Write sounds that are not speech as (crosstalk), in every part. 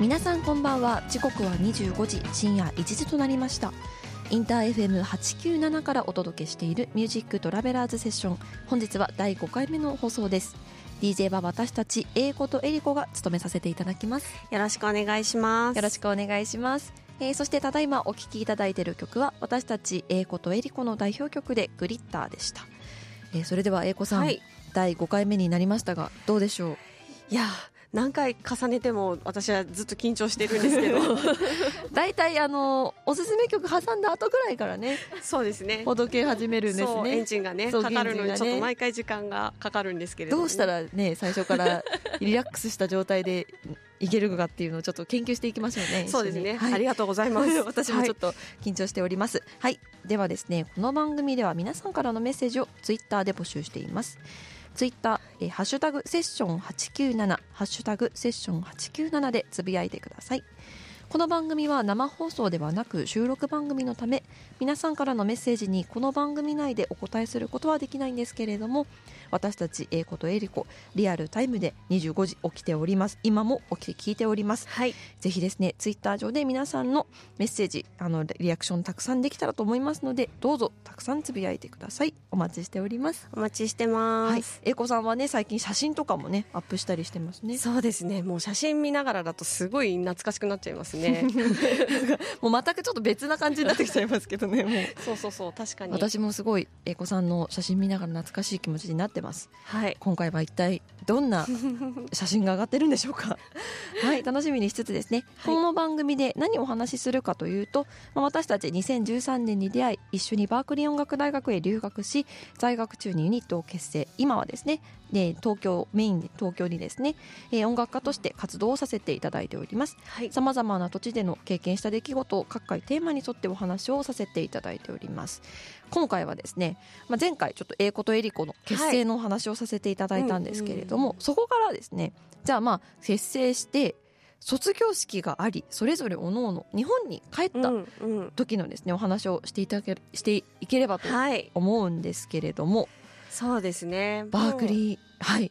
皆さんこんばんは。時刻は25時深夜1時となりました。インター FM897 からお届けしているミュージックトラベラーズセッション。本日は第5回目の放送です。DJ は私たち英子とエリコが務めさせていただきます。よろしくお願いします。よろしくお願いします。えー、そしてただいまお聴きいただいている曲は私たち英子とエリコの代表曲で「グリッター」でした、えー、それでは英子さん、はい、第5回目になりましたがどうでしょう？いや何回重ねても私はずっと緊張してるんですけど。(laughs) 大体あのおすすめ曲挟んだ後ぐらいからね。そうですね。ほどけ始めるんですね。エンジンがねかかるのにちょっと毎回時間がかかるんですけれど、ね、どうしたらね最初から (laughs) リラックスした状態でいけるかっていうのをちょっと研究していきましょうね。そうですね、はい、ありがとうございます。(laughs) 私もちょっと緊張しております。はい、ではですね、この番組では皆さんからのメッセージをツイッターで募集しています。ツイッター、えー、ハッシュタグセッション897、ハッシュタグセッション897でつぶやいてください。この番組は生放送ではなく収録番組のため皆さんからのメッセージにこの番組内でお答えすることはできないんですけれども私たち英子とエリコリアルタイムで25時起きております。今も起きて聞いております、はい、ぜひですねツイッター上で皆さんのメッセージあのリアクションたくさんできたらと思いますのでどうぞたくさんつぶやいてください。お待ちしております。お待ちしてます、はい、英子さんはね最近写真とかもねアップしたりしてますね。そうですね。もう写真見ながらだとすごい懐かしくなっちゃいますね。(laughs) もう全くちょっと別な感じになってきちゃいますけどねもう。(laughs) そうそうそう。確かに。私もすごい英子さんの写真見ながら懐かしい気持ちになってます。はい。今回は一体どんな (laughs) 写真が上がってるんでしょうか？(laughs) はい楽しみにしつつですね、はい、この番組で何をお話しするかというと、まあ、私たち2013年に出会い一緒にバークリー音楽大学へ留学し在学中にユニットを結成。今はですねで東京メインで東京にですね、えー、音楽家として活動をさせていただいております。さまざまな土地での経験した出来事を各回テーマに沿ってお話をさせていただいております。今回はですね、まあ、前回ちょっと英子とエリコの結成のお話をさせていただいたんですけれども、はいうんうん、そこからですねじゃあまあ結成して卒業式がありそれぞれおのおの日本に帰った時のですね、お話をしていただけしていければと思うんですけれども、はい、そうですね。バークリー。はい。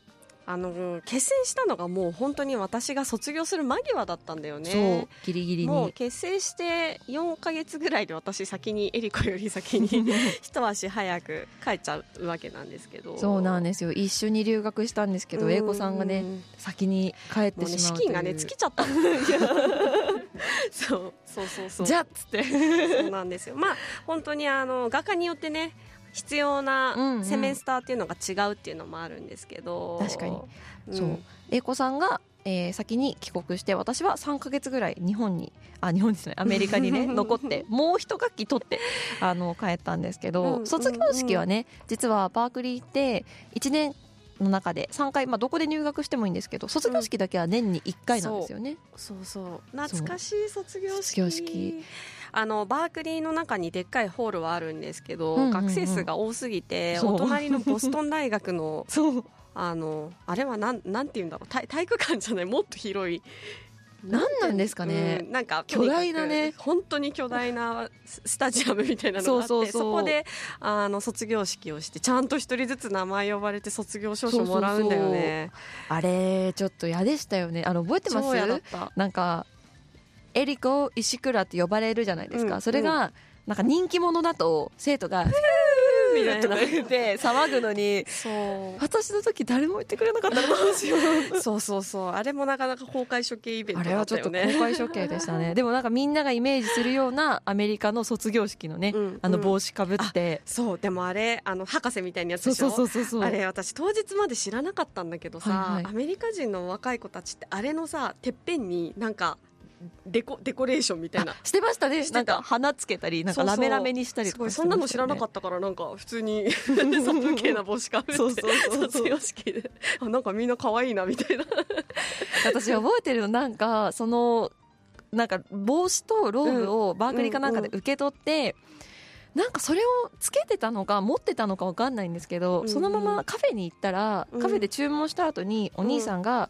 あの結成したのがもう本当に私が卒業する間際だったんだよね。そうギリギリに。もう結成して4か月ぐらいで私先にエリコより先に (laughs) 一足早く帰っちゃうわけなんですけど。そうなんですよ。一緒に留学したんですけど英子さんがね先に帰ってしまう、ね、資金がね尽きちゃった (laughs) そうそうそうそう。じゃっつって。そうなんですよ。まあ本当にあの画家によってね必要なセメンスターっていうのが違うっていうのもあるんですけど、うんうん、確かに、うん、そう。英子さんが、えー、先に帰国して私は3か月ぐらい日本にあ日本ですね。アメリカにね (laughs) 残ってもう一学期取ってあの帰ったんですけど、うんうんうん、卒業式はね実はバークリーって1年の中で3回、まあ、どこで入学してもいいんですけど卒業式だけは年に1回なんですよね、そうそう。懐かしい卒業式。卒業式。あのバークリーの中にでっかいホールはあるんですけど、うんうんうん、学生数が多すぎてお隣のボストン大学の (laughs) あのあれはなんなんていうんだろう。体体育館じゃない。もっと広い何なんですかね、うん、なんか巨大なね。本当に巨大な (laughs) スタジアムみたいなのがあってそこであの卒業式をしてちゃんと一人ずつ名前呼ばれて卒業証書もらうんだよね。あれちょっと嫌でしたよね。あの覚えてます？なんかエリコ石倉って呼ばれるじゃないですか、うん、それが、なんか人気者だと生徒が (laughs) みたいな言って騒ぐのに私の時誰も言ってくれなかったらどうしようそうそうそう。あれもなかなか公開処刑イベントね。あれはちょっと公開処刑でしたね。でもなんかみんながイメージするようなアメリカの卒業式のね、うん、あの帽子かぶって、うん、そう。でもあれあの博士みたいなやつでしょ？そうそうそう。あれ私当日まで知らなかったんだけどさ、はいはい、アメリカ人の若い子たちってあれのさてっぺんになんかデコデコレーションみたいな。してましたね。なんか花つけたりなんかラメラメにしたりとか、ね、そんなの知らなかったからなんか (laughs) 普通に。殺風景な帽子かぶって。卒業式で。あなんかみんな可愛いなみたいな。私覚えてるのなんかそのなんか帽子とローブをバークリーかなんかで受け取って、うんうんなんかそれをつけてたのか持ってたのか分かんないんですけど、うん、そのままカフェに行ったら、うん、カフェで注文した後にお兄さんが、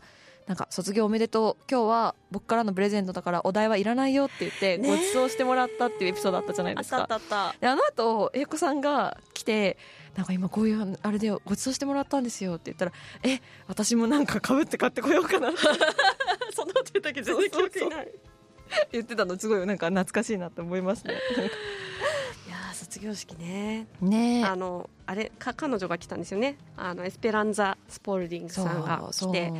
なんか卒業おめでとう。今日は僕からのプレゼントだからお題はいらないよって言ってご馳走してもらったっていうエピソードあったじゃないですか。あったであの後英子さんが来てなんか今こういうあれでご馳走してもらったんですよって言ったらえ私もなんかかぶって買ってこようかな (laughs) そんなこと言ったけど全然記憶ない。言ってたのすごいなんか懐かしいなって思いますね。いや卒業式ね。ね。あのあれか彼女が来たんですよね。あのエスペランザ・スポルディングさんが来て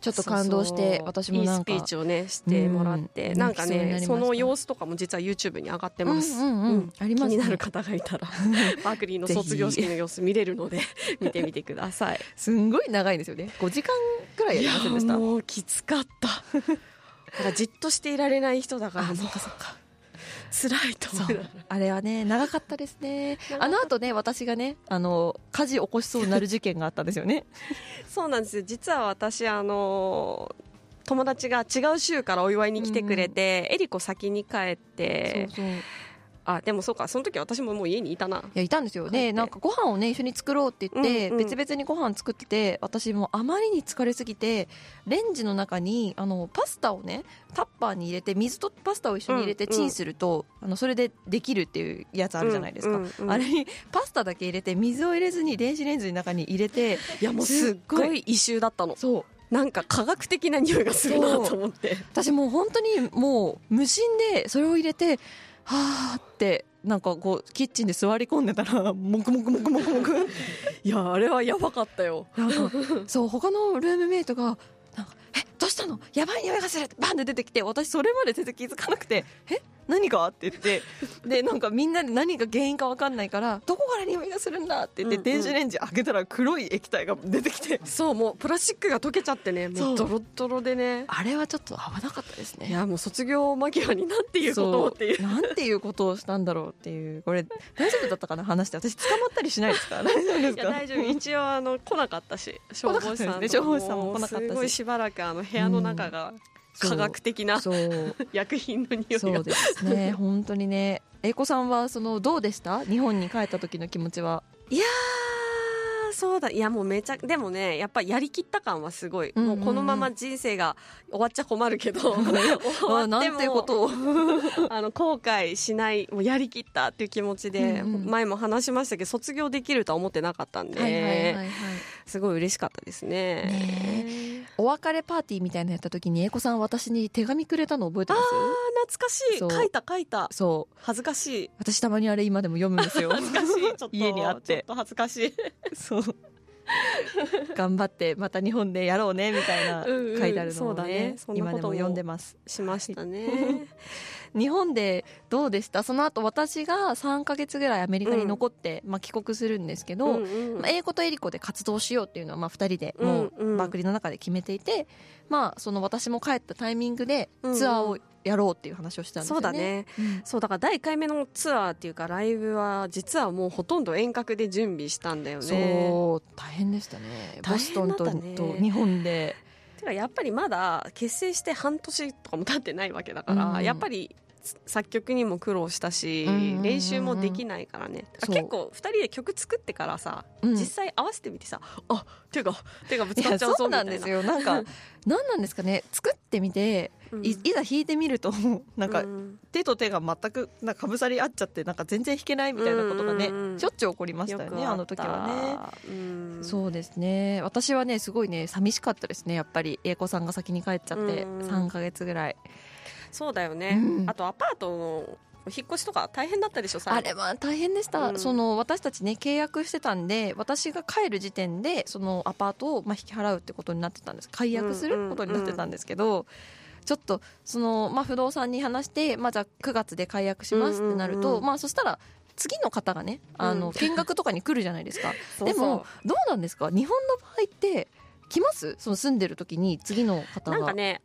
ちょっと感動して私もなんかいいスピーチをねしてもらって、うん、なんかねその様子とかも実は YouTube に上がってます、うんうんうん、あります、ね、気になる方がいたら (laughs) バークリーの卒業式の様子見れるので見てみてください。すんごい長いですよね。5時間くらいやりませんでしたもうきつかった。(laughs) だからじっとしていられない人だからもう辛いと思う。あれはね長かったですね。あの後ね私がねあの火事起こしそうになる事件があったんですよね。(laughs) そうなんですよ。実は私あの友達が違う州からお祝いに来てくれて、うん、エリコ先に帰ってそうそうあでもそうか。その時私ももう家にいたな。いやいたんですよ。でなんかご飯をね一緒に作ろうって言って、うんうん、別々にご飯作ってて私もあまりに疲れすぎてレンジの中にあのパスタをねタッパーに入れて水とパスタを一緒に入れてチンすると、うんうん、あのそれでできるっていうやつあるじゃないですか、うんうん。うん、あれにパスタだけ入れて水を入れずに電子レンジの中に入れていやもうすっごい異臭だったの。そう。なんか科学的な匂いがするなと思って。私もう本当にもう無心でそれを入れてはあってなんかこうキッチンで座り込んでたら (laughs) もくもくもくもくもく。いやあれはやばかったよ。なんかそう他のルームメイトがなんか「えどうしたの？やばい匂いがする」バンって出てきて私それまで全然気づかなくて「え？何か?」って言ってでなんかみんなで何が原因か分かんないから「どこから匂いがするんだ」って言って、電子レンジ開けたら黒い液体が出てきて。そうもうプラスチックが溶けちゃってねもうドロドロでね。あれはちょっと危なかったですね。いやもう卒業間際になんていうことをっていう。なんていうことをしたんだろうっていう。これ大丈夫だったかな？話して。私捕まったりしないですか (laughs) 大丈夫ですか？大丈夫。一応あの来なかったし消防士さん、ね、消防士さんも来なかったし。すごいしばらくあの部屋の中が、科学的な (laughs) 薬品の匂いが。そうですね。(laughs) 本当にね。英子さんはそのどうでした？日本に帰った時の気持ちは。いやそうだ。いやもうめちゃでもねやっぱやりきった感はすごい、うんうんうん、もうこのまま人生が終わっちゃ困るけど (laughs) 終わっても。ことをあの後悔しないもうやりきったっていう気持ちで、うんうん、前も話しましたけど卒業できるとは思ってなかったんで、はいはいはいはい、すごい嬉しかったですね。ねお別れパーティーみたいなやった時に英子さん私に手紙くれたの覚えてます？あ懐かしい。書いた書いた。そう。恥ずかしい。私たまにあれ今でも読むんですよ。(laughs) 恥ずかしい。ちょっと (laughs) 家にあって。ちょっと恥ずかしい。そう (laughs) 頑張ってまた日本でやろうねみたいな書いてあるのをね,、うんうん、今でも読んでます。しましたね日本でどうでした？その後私が3か月ぐらいアメリカに残って、うん、まあ、帰国するんですけど、うんうん、まあ、英語とエリコで活動しようっていうのはまあ2人でもうバークリーの中で決めていて、うんうん、まあ、その私も帰ったタイミングでツアーをやろうっていう話をしたんですよね。そうだね。うん、そうだから第1回目のツアーっていうかライブは実はもうほとんど遠隔で準備したんだよね。そう大変でしたね。ボストンと日本で。てかやっぱりまだ結成して半年とかも経ってないわけだから、うん、やっぱり作曲にも苦労したし、練習もできないからね。結構2人で曲作ってからさ、うん、実際合わせてみてさあ手が手がぶつかっちゃうそうなんですよ。な。んか (laughs) 何なんですかね。作ってみて、うん、いいざ弾いてみると (laughs) なんか、手と手が全くなんかかぶさり合っちゃってなんか全然弾けないみたいなことがね、しょっちゅう起こりましたよねあの時はね、そうですね。私はねすごいね寂しかったですねやっぱり。英子さんが先に帰っちゃって、3か月ぐらい。そうだよね、うん、あとアパートの引っ越しとか大変だったでしょあれは大変でした、うん、その私たちね契約してたんで私が帰る時点でそのアパートをまあ引き払うってことになってたんです。解約することになってたんですけど、うんうんうん、ちょっとその、まあ、不動産に話して、まあ、じゃあ9月で解約しますってなると、うんうん。うん、まあ、そしたら次の方がねあの見学とかに来るじゃないですか。(laughs) でもどうなんですか？日本の場合って来ます？その住んでる時に次の方が。なんかね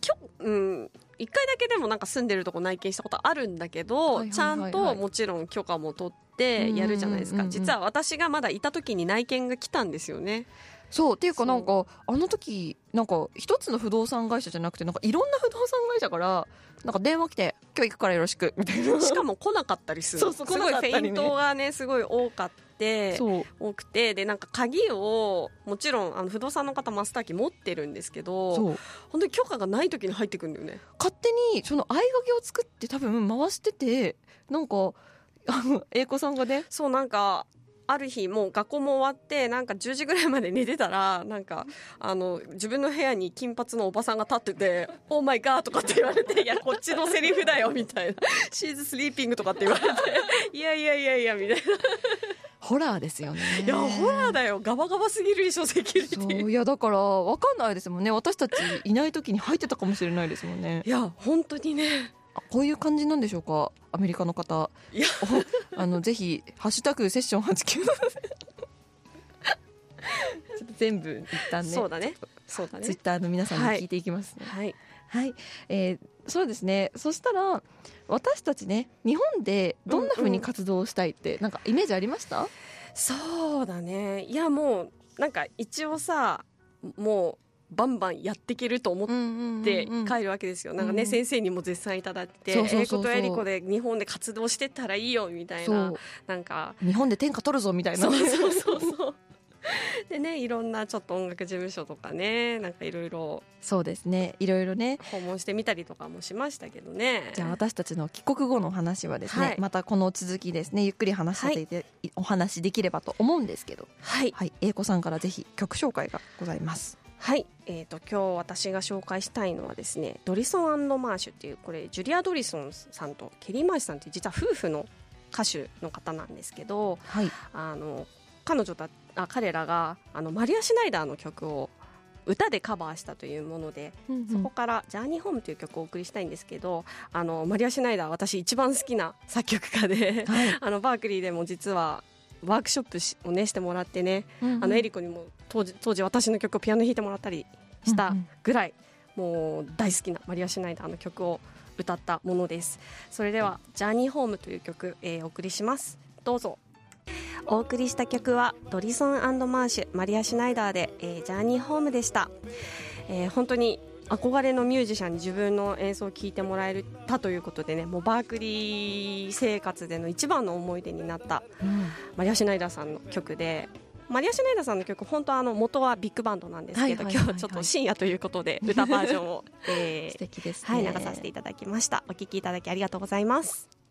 きょ、うん、1回だけでもなんか住んでるとこ内見したことあるんだけど、ちゃんともちろん許可も取ってやるじゃないですか、実は私がまだいた時に内見が来たんですよね。そう。っていうかなんかあの時なんか一つの不動産会社じゃなくてなんかいろんな不動産会社からなんか電話来て今日行くからよろしくみたいな。しかも来なかったりする。(laughs) そうそうすごいフェイントがねすごい多かって多くてでなんか鍵をもちろんあの不動産の方マスターキー持ってるんですけど本当に許可がない時に入ってくるんだよね。勝手にその合鍵を作って多分回しててなんかあの英子さんがね。そうなんかある日もう学校も終わってなんか10時ぐらいまで寝てたらなんかあの自分の部屋に金髪のおばさんが立ってて「オーマイガー」とかって言われて「いやこっちのセリフだよ」みたいな「シーズスリーピング」とかって言われて「いやいやいやいや」みたいな。ホラーですよね。いやホラーだよ。ガバガバすぎるでしょセキュリティ。いやだから分かんないですもんね。私たちいない時に入ってたかもしれないですもんね。いや本当にね。こういう感じなんでしょうか？アメリカの方。いや。あのぜひ「ハッシュタグセッション89」ちょっと全部一旦ね。そうだね。そうだね。ツイッターの皆さんに聞いていきますね。はい、はい、えー、そうですね。そしたら私たちね日本でどんなふうに活動したいって、うんうん、なんかイメージありました？そうだね。いやもうなんか一応さもうバンバンやっていけると思って帰るわけですよ、なんかね、先生にも絶賛いただいて英子とエリコで日本で活動してったらいいよみたいな。なんか。日本で天下取るぞみたいな。そうそうそうそう (laughs) でねいろんなちょっと音楽事務所とかねなんかいろいろそうですね。いろいろね。訪問してみたりとかもしましたけどね。じゃあ私たちの帰国後の話はですね、はい、またこの続きですねゆっくり話させて、はい、お話できればと思うんですけど。はい、はい、英子さんからぜひ曲紹介がございます。はい、えーと、今日私が紹介したいのはですねドリソンマーシュっていうこれジュリア・ドリソンさんとケリー・マーシュさんって実は夫婦の歌手の方なんですけど、はい、あの彼女たあ彼らがあのマリア・シュナイダーの曲を歌でカバーしたというもので、うんうん、そこから「ジャーニーホーム」という曲をお送りしたいんですけどあのマリア・シュナイダー私一番好きな作曲家で、はい、(laughs) あのバークリーでも実はワークショップをねしてもらってね、うんうん、あのエリコにも当時当時私の曲をピアノ弾いてもらったりしたぐらい、うん。うん、もう大好きなマリア・シュナイダーの曲を歌ったものです。それでは「ジャーニーホーム」という曲、えー、お送りします。どうぞお送りした曲はドリソンマーシュマリア・シュナイダーで、えー、ジャーニーホームでした、えー、本当に憧れのミュージシャンに自分の演奏を聴いてもらえたということでねもうバークリー生活での一番の思い出になった、うん、マリア・シュナイダーさんの曲でマリア・シュナイダーさんの曲本当あの元はビッグバンドなんですけど、今日ちょっと深夜ということで歌バージョンを、えー、(laughs) 素敵です、ね、はい、流させていただきました。お聴きいただきありがとうございます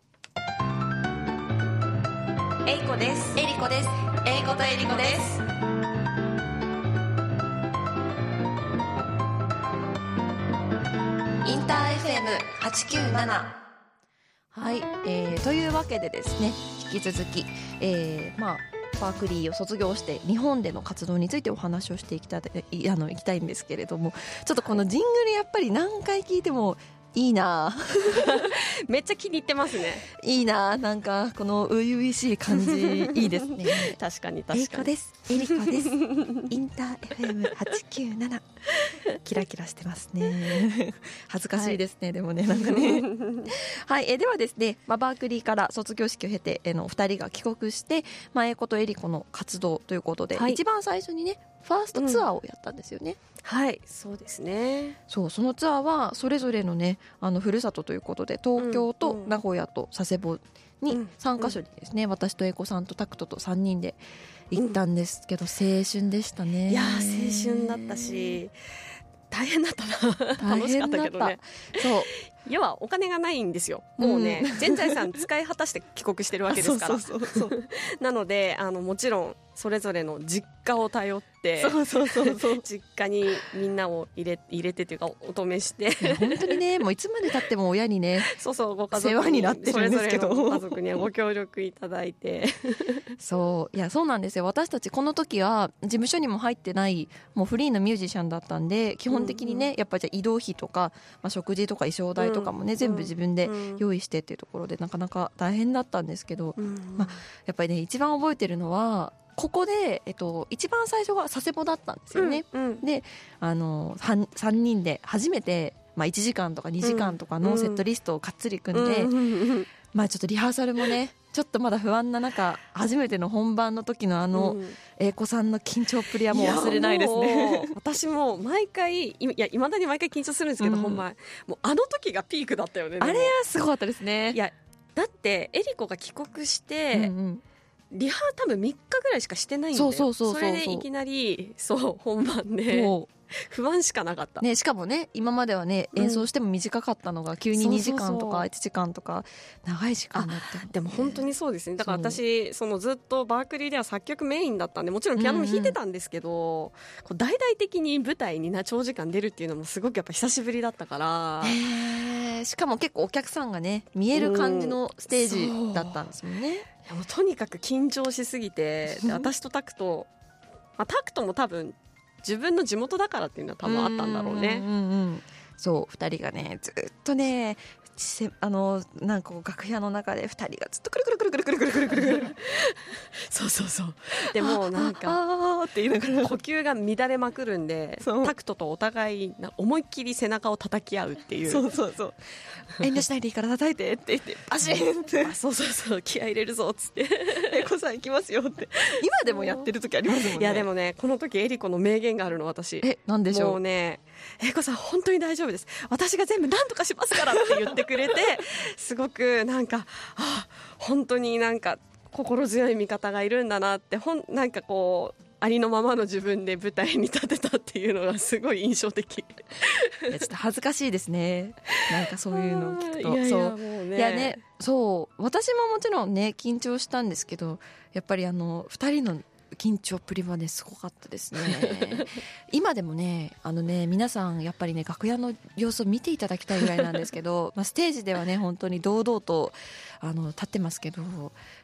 えいこです。えりこです。えいことえりこです。インター FM897 はい、えー、というわけでですね引き続き、えー、まあパークリーを卒業して日本での活動についてお話をしていきたいあのいきたいんですけれどもちょっとこのジングルやっぱり何回聞いてもいいな。めっちゃ気に入ってますね。いいな。なんかこの初々しい感じいいですね。(laughs) 確かに確かに。エリコです。エリコです。インター FM897 キラキラしてますね。恥ずかしいですね、はい、でもねなんかね。はい。えではですね、まあ、バークリーから卒業式を経てえの2人が帰国して、まあ、エコとエリコの活動ということで、はい、一番最初にねファーストツアーをやったんですよね、うん、はいそうですね。そうそのツアーはそれぞれのねあのふるさとということで東京と名古屋と佐世保に3か所にですね、うん、私と英子さんとタクトと3人で行ったんですけど、青春でしたね。いや青春だったし大変だったな。楽しかったけどね。そう要はお金がないんですよ。もうね、うん、全財産使い果たして帰国してるわけですから。なのであのもちろんそれぞれの実家を頼ってそうそうそうそう。(laughs) 実家にみんなを入れ入れてというかお止めして。本当にねもういつまでたっても親にね (laughs) そうそうご家族世話になってるんですけど。家族にはご協力いただいて。(laughs) そう。いやそうなんですよ。私たちこの時は事務所にも入ってないもうフリーのミュージシャンだったんで基本的にね、うんうん、やっぱじゃ移動費とか、まあ、食事とか衣装代とかもね、うん、全部自分で用意してっていうところでなかなか大変だったんですけど、うん、まあ、やっぱりね一番覚えてるのはここで、えっと、一番最初が佐世保だったんですよね。うんうん、であの 3, 3人で初めて、まあ、1時間とか2時間とかのセットリストをかっつり組んで、まあ、ちょっとリハーサルもね (laughs) ちょっとまだ不安な中初めての本番の時のあの、英子さんの緊張っぷりはもう忘れないですね。私も毎回いやいまだに毎回緊張するんですけど、うん、本番もうあの時がピークだったよねあれはすごかったですね。いやだってエリコが帰国して、うんうん。リハ多分3日ぐらいしかしてないんだよ。そうそうそうそれでいきなりそう本番で (laughs) 不安しかなかった、ね、しかもね今まではね演奏しても短かったのが急に2時間とか1時間とか長い時間だった、ね、でも本当にそうですね。だから私そのずっとバークリーでは作曲メインだったんでもちろんピアノも弾いてたんですけど、うんうん、大々的に舞台にな長時間出るっていうのもすごくやっぱ久しぶりだったから。しかも結構お客さんがね見える感じのステージだったんですもんね、う。とにかく緊張しすぎて (laughs) 私とタクト、まあ、タクトも多分自分の地元だからっていうのは多分あったんだろうね。うんうんうんそう2人がねずっとねあのなんか楽屋の中で2人がずっとくるくるくるくるくるくるくるくるくる (laughs) そうそうそう。でもなんかって言いながら。呼吸が乱れまくるんでタクトとお互い思いっきり背中を叩き合うっていう。そうそうそう。遠慮しないでいいから叩いてって言ってバシンって。(laughs) そうそうそう。気合い入れるぞっつって。(laughs) えこさん行きますよって。今でもやってる時ありますもんね。いやでもねこの時エリコの名言があるの私。えなんでしょう？もうねえこさん本当に大丈夫です。私が全部何とかしますからって言ってくれて (laughs) すごくなんかあ本当になんか心強い味方がいるんだなってほんなんかこうありのままの自分で舞台に立てたっていうのがすごい印象的。ちょっと恥ずかしいですね。なんかそういうのを聞くと。いやいやもうね。いやねそう。私ももちろんね緊張したんですけどやっぱりあの2人の緊張っぷりはねすごかったですね。(laughs) 今でもねあのね皆さんやっぱりね楽屋の様子を見ていただきたいぐらいなんですけど、(laughs) まあ、ステージではね本当に堂々とあの立ってますけど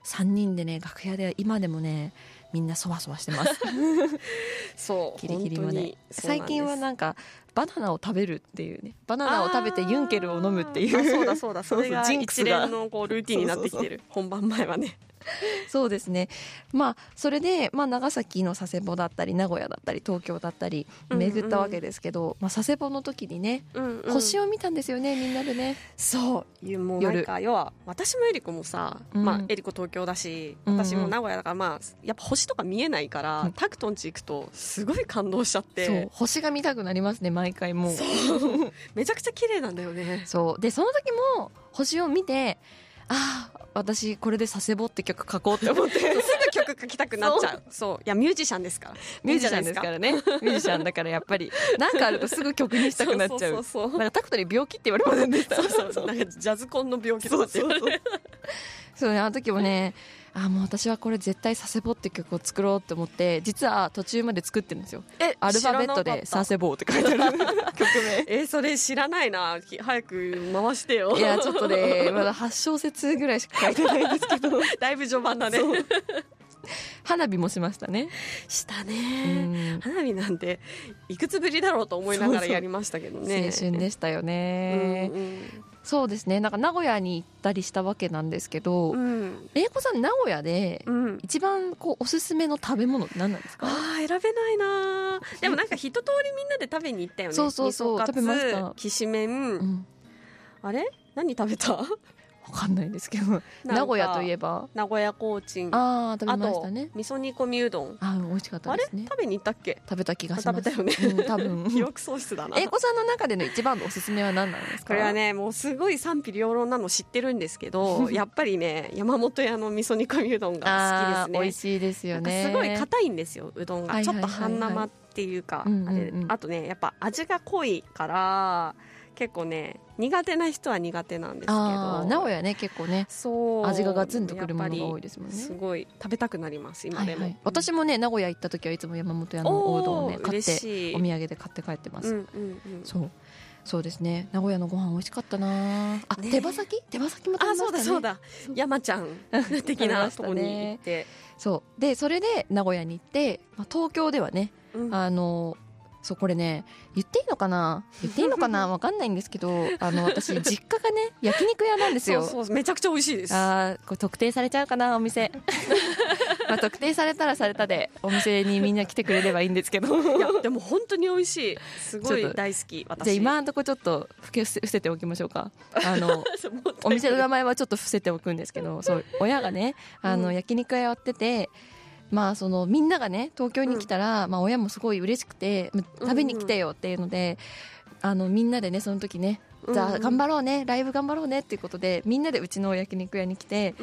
3人でね楽屋では今でもねみんなそわそわしてます。(laughs) そうギリギリまで。最近はなんかバナナを食べるっていうねバナナを食べてユンケルを飲むっていうそうだそうだ。それが一連のこうルーティンになってきてる。本番前はね (laughs) そうですね。まあそれで、まあ、長崎の佐世保だったり名古屋だったり東京だったり巡ったわけですけど、うんうん、まあ、佐世保の時にね、うんうん、星を見たんですよねみんなでね。そう。もうなんか要は私もエリコもさ、うん、まあ、エリコ東京だし私も名古屋だから、まあ、やっぱ星とか見えないから、うん、タクトンチ行くとすごい感動しちゃって。星が見たくなりますね毎回もう。(laughs) めちゃくちゃ綺麗なんだよね。そう。でその時も星を見てああ私これで佐世保って曲書こうって思って。(laughs) すぐ曲書きたくなっちゃう。そう。いやミュージシャンですから。ミュージシャンですからね。ミュージシャンだからやっぱり。何かあるとすぐ曲にしたくなっちゃう。そうなんかタクトに病気って言われませんでした？そうそうそう。なんかジャズコンの病気とかって言われてそうねあの時もねあもう私はこれ絶対佐世保って曲を作ろうって思って実は途中まで作ってるんですよ。えアルファベットで佐世保って書いてある曲名。(laughs) えそれ知らないな。早く回してよ。いやちょっとねまだ8小節ぐらいしか書いてないんですけど。(laughs) だいぶ序盤だね。花火もしましたね。したね。花火なんていくつぶりだろうと思いながらやりましたけどね。青春でしたよね、うんうん、そうですね。なんか名古屋に行ったりしたわけなんですけど、うん、英子さん名古屋で一番こうおすすめの食べ物って何なんですか、あ選べないなでもなんか一通りみんなで食べに行ったよね。そうそうそう。食べました。きしめん、うん、あれ？何食べた？わかんないですけど。名古屋といえば。名古屋コーチン。ああ食べましたね。味噌煮込みうどん。あ美味しかったですね。食べに行ったっけ？食べた気がします。食べたよね、うん、多分。(laughs) 記憶喪失だな。英子さんの中での一番のおすすめは何なんですか？これはねもうすごい賛否両論なの知ってるんですけど (laughs) やっぱりね山本屋の味噌煮込みうどんが好きですね。美味しいですよね。すごい硬いんですようどんが、ちょっと半生っていうか、あれ。あとねやっぱ味が濃いから結構ね苦手な人は苦手なんですけど。名古屋ね結構ね。そう。味がガツンとくるものが多いですもんね。すごい食べたくなります今でも、はいはい、私もね名古屋行った時はいつも山本屋のおうどんをね買ってお土産で買って帰ってます、うんうんうん、そう。そうですね。名古屋のご飯美味しかったなあ、ね、手羽先？手羽先も食べましたね。あそうだそうだ。山ちゃん。的なとこに行って。そう。でそれで名古屋に行って、まあ、東京ではね、うん、あのそうこれね言っていいのかな？言っていいのかな？(laughs) わかんないんですけどあの私実家がね焼肉屋なんですよ。そうそうめちゃくちゃ美味しいです。あこれ特定されちゃうかなお店。(laughs) まあ特定されたらされたでお店にみんな来てくれればいいんですけど。いやでも本当に美味しい。すごい大好き私。じゃあ今のとこちょっと伏せておきましょうか。あの (laughs) お店の名前はちょっと伏せておくんですけどそう親がねあの、焼肉屋やっててまあそのみんながね東京に来たら、まあ親もすごい嬉しくて食べに来てよっていうので、あのみんなでねその時ねじゃあ頑張ろうね、ライブ頑張ろうねっていうことでみんなでうちの焼肉屋に来て、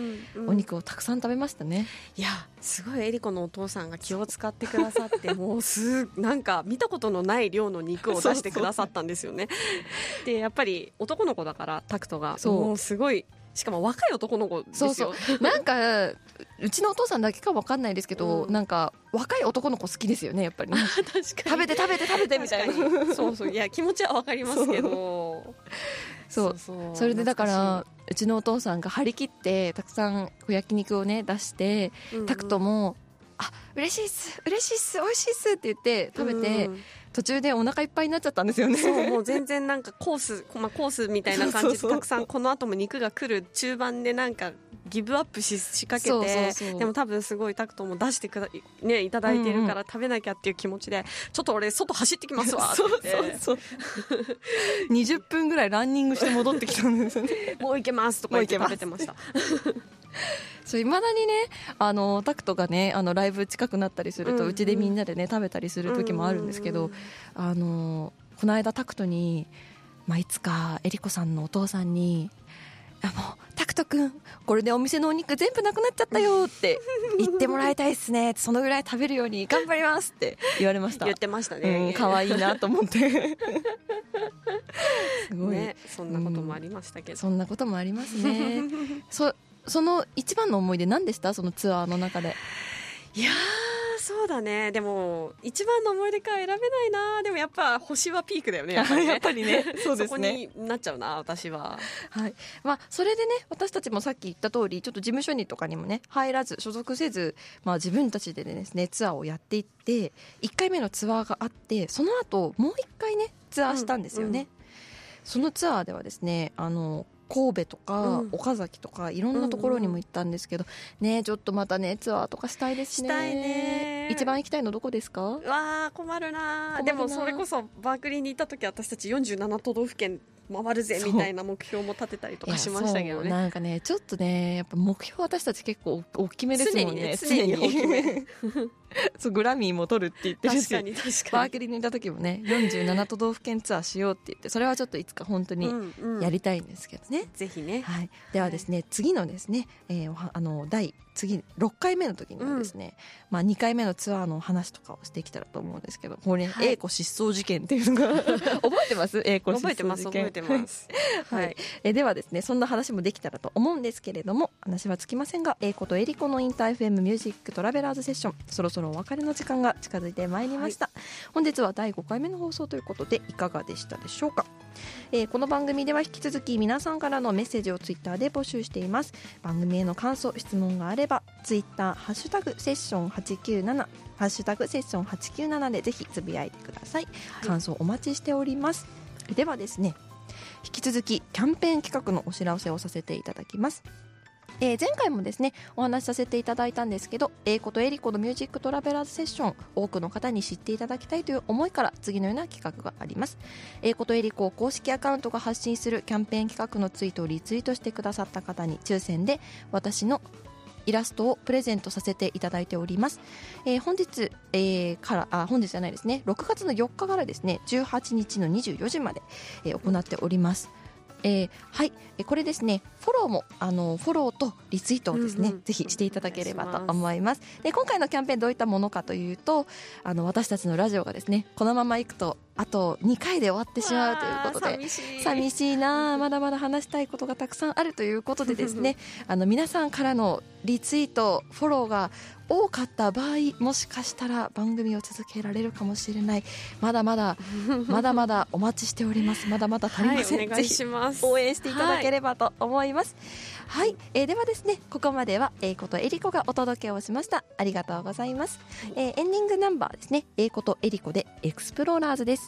お肉をたくさん食べましたね。いやすごいえりこのお父さんが気を使ってくださって (laughs) もうすなんか見たことのない量の肉を出してくださったんですよね。でやっぱり男の子だからタクトがもうすごいしかも若い男の子ですよ。そうそう。なんかうちのお父さんだけか分かんないですけど、うん、なんか若い男の子好きですよねやっぱり、ね、確かに。食べて食べて食べてみたいな。そうそう。いや気持ちは分かりますけど。そう。それでだからうちのお父さんが張り切ってたくさん焼肉をね出して、うんうん、タクトも「あ嬉しいっす嬉しいっす美味しいっす」って言って食べて、うん途中でお腹いっぱいになっちゃったんですよね。そうもう全然なんかコース、まあ、コースみたいな感じでたくさんこの後も肉が来る中盤でなんかギブアップし仕掛けてでも多分すごいタクトも出してくだ、ね、いただいてるから食べなきゃっていう気持ちで、うん、ちょっと俺外走ってきますわ。(laughs) ってそうそう。そう20分ぐらいランニングして戻ってきたんですよね。(laughs) もういけますとか言って食べてましたそういまだにねあのタクトがねあのライブ近くなったりするとうち、ん、でみんなでね食べたりする時もあるんですけど、あのこの間タクトに、まあ、いつかえりこさんのお父さんにあのタクト君これでお店のお肉全部なくなっちゃったよって (laughs) 言ってもらいたいですねそのぐらい食べるように頑張りますって言われました。言ってましたね。可愛、うん、いいなと思って。(laughs) すごい、ね、そんなこともありましたけど、うん、そんなこともありますね。(laughs) そその一番の思い出何でした？そのツアーの中で。いやそうだね。でも一番の思い出か選べないな。でもやっぱ星はピークだよねやっぱりね。やっぱりね。(laughs) そうですね。そこになっちゃうな私は。はい。まあそれでね私たちもさっき言った通りちょっと事務所にとかにもね入らず所属せず、まあ、自分たちでですねツアーをやっていって1回目のツアーがあってその後もう1回ねツアーしたんですよね、うんうん、そのツアーではですねあの神戸とか、岡崎とかいろんなところにも行ったんですけど、ねちょっとまたねツアーとかしたいですね。したいね。一番行きたいのどこですか？わあ困るなでもそれこそバークリーに行った時私たち47都道府県回るぜみたいな目標も立てたりとかしましたけどね。なんかねちょっとねやっぱ目標私たち結構大きめですもんね。常にね常に大きめ (laughs) そうグラミーも取るって言ってるし確かに確かに。バークリーにいた時もね47都道府県ツアーしようって言ってそれはちょっといつか本当にやりたいんですけどね、ぜひね、はい、ではですね、はい、次のですね、えー、あの第次6回目の時にはですね、うん、まあ、2回目のツアーの話とかをしてきたらと思うんですけどこれ、ね、はい、英子失踪事件っていうのが (laughs) 覚えてます？英子失踪事件。覚えてます、(laughs) はい、えではですねそんな話もできたらと思うんですけれども話はつきませんが英子とエリコのインター FM ミュージックトラベラーズセッションそろそろお別れの時間が近づいてまいりました、はい、本日は第5回目の放送ということでいかがでしたでしょうか、えー、この番組では引き続き皆さんからのメッセージをツイッターで募集しています。番組への感想質問があればツイッターハッシュタグセッション897ハッシュタグセッション897でぜひつぶやいてください、はい、感想お待ちしております。ではですね引き続きキャンペーン企画のお知らせをさせていただきますえー、前回もですねお話しさせていただいたんですけど英子とエリコのミュージックトラベラーズセッション多くの方に知っていただきたいという思いから次のような企画があります。英子とエリコ公式アカウントが発信するキャンペーン企画のツイートをリツイートしてくださった方に抽選で私のイラストをプレゼントさせていただいております、えー、本日、えー、からあ本日じゃないですね。6月の4日からですね18日の24時まで、えー、行っております。えー、はい、これですね、フォローもあのフォローとリツイートをですね、うんうん、ぜひしていただければと思います。で今回のキャンペーンどういったものかというと、あの私たちのラジオがですね、このままいくとあと2回で終わってしまうということで。寂しい。寂しいなまだまだ話したいことがたくさんあるということでですね。あの皆さんからのリツイートフォローが多かった場合もしかしたら番組を続けられるかもしれない。まだまだ (laughs) まだまだお待ちしております。まだまだ足りません、はい、ぜひ応援していただければと思います、はい、はい、えー、ではですねここまでは英子とえりこがお届けをしました。ありがとうございます、えー、エンディングナンバーですね。英子とえりこで Explorers です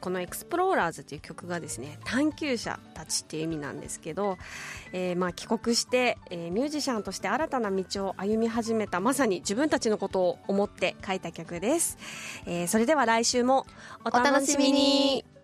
この「Explorers」という曲がですね探求者たちっていう意味なんですけど、えー、まあ帰国して、えー、ミュージシャンとして新たな道を歩み始めたまさに自分たちのことを思って書いた曲です、えー、それでは来週もお楽しみに。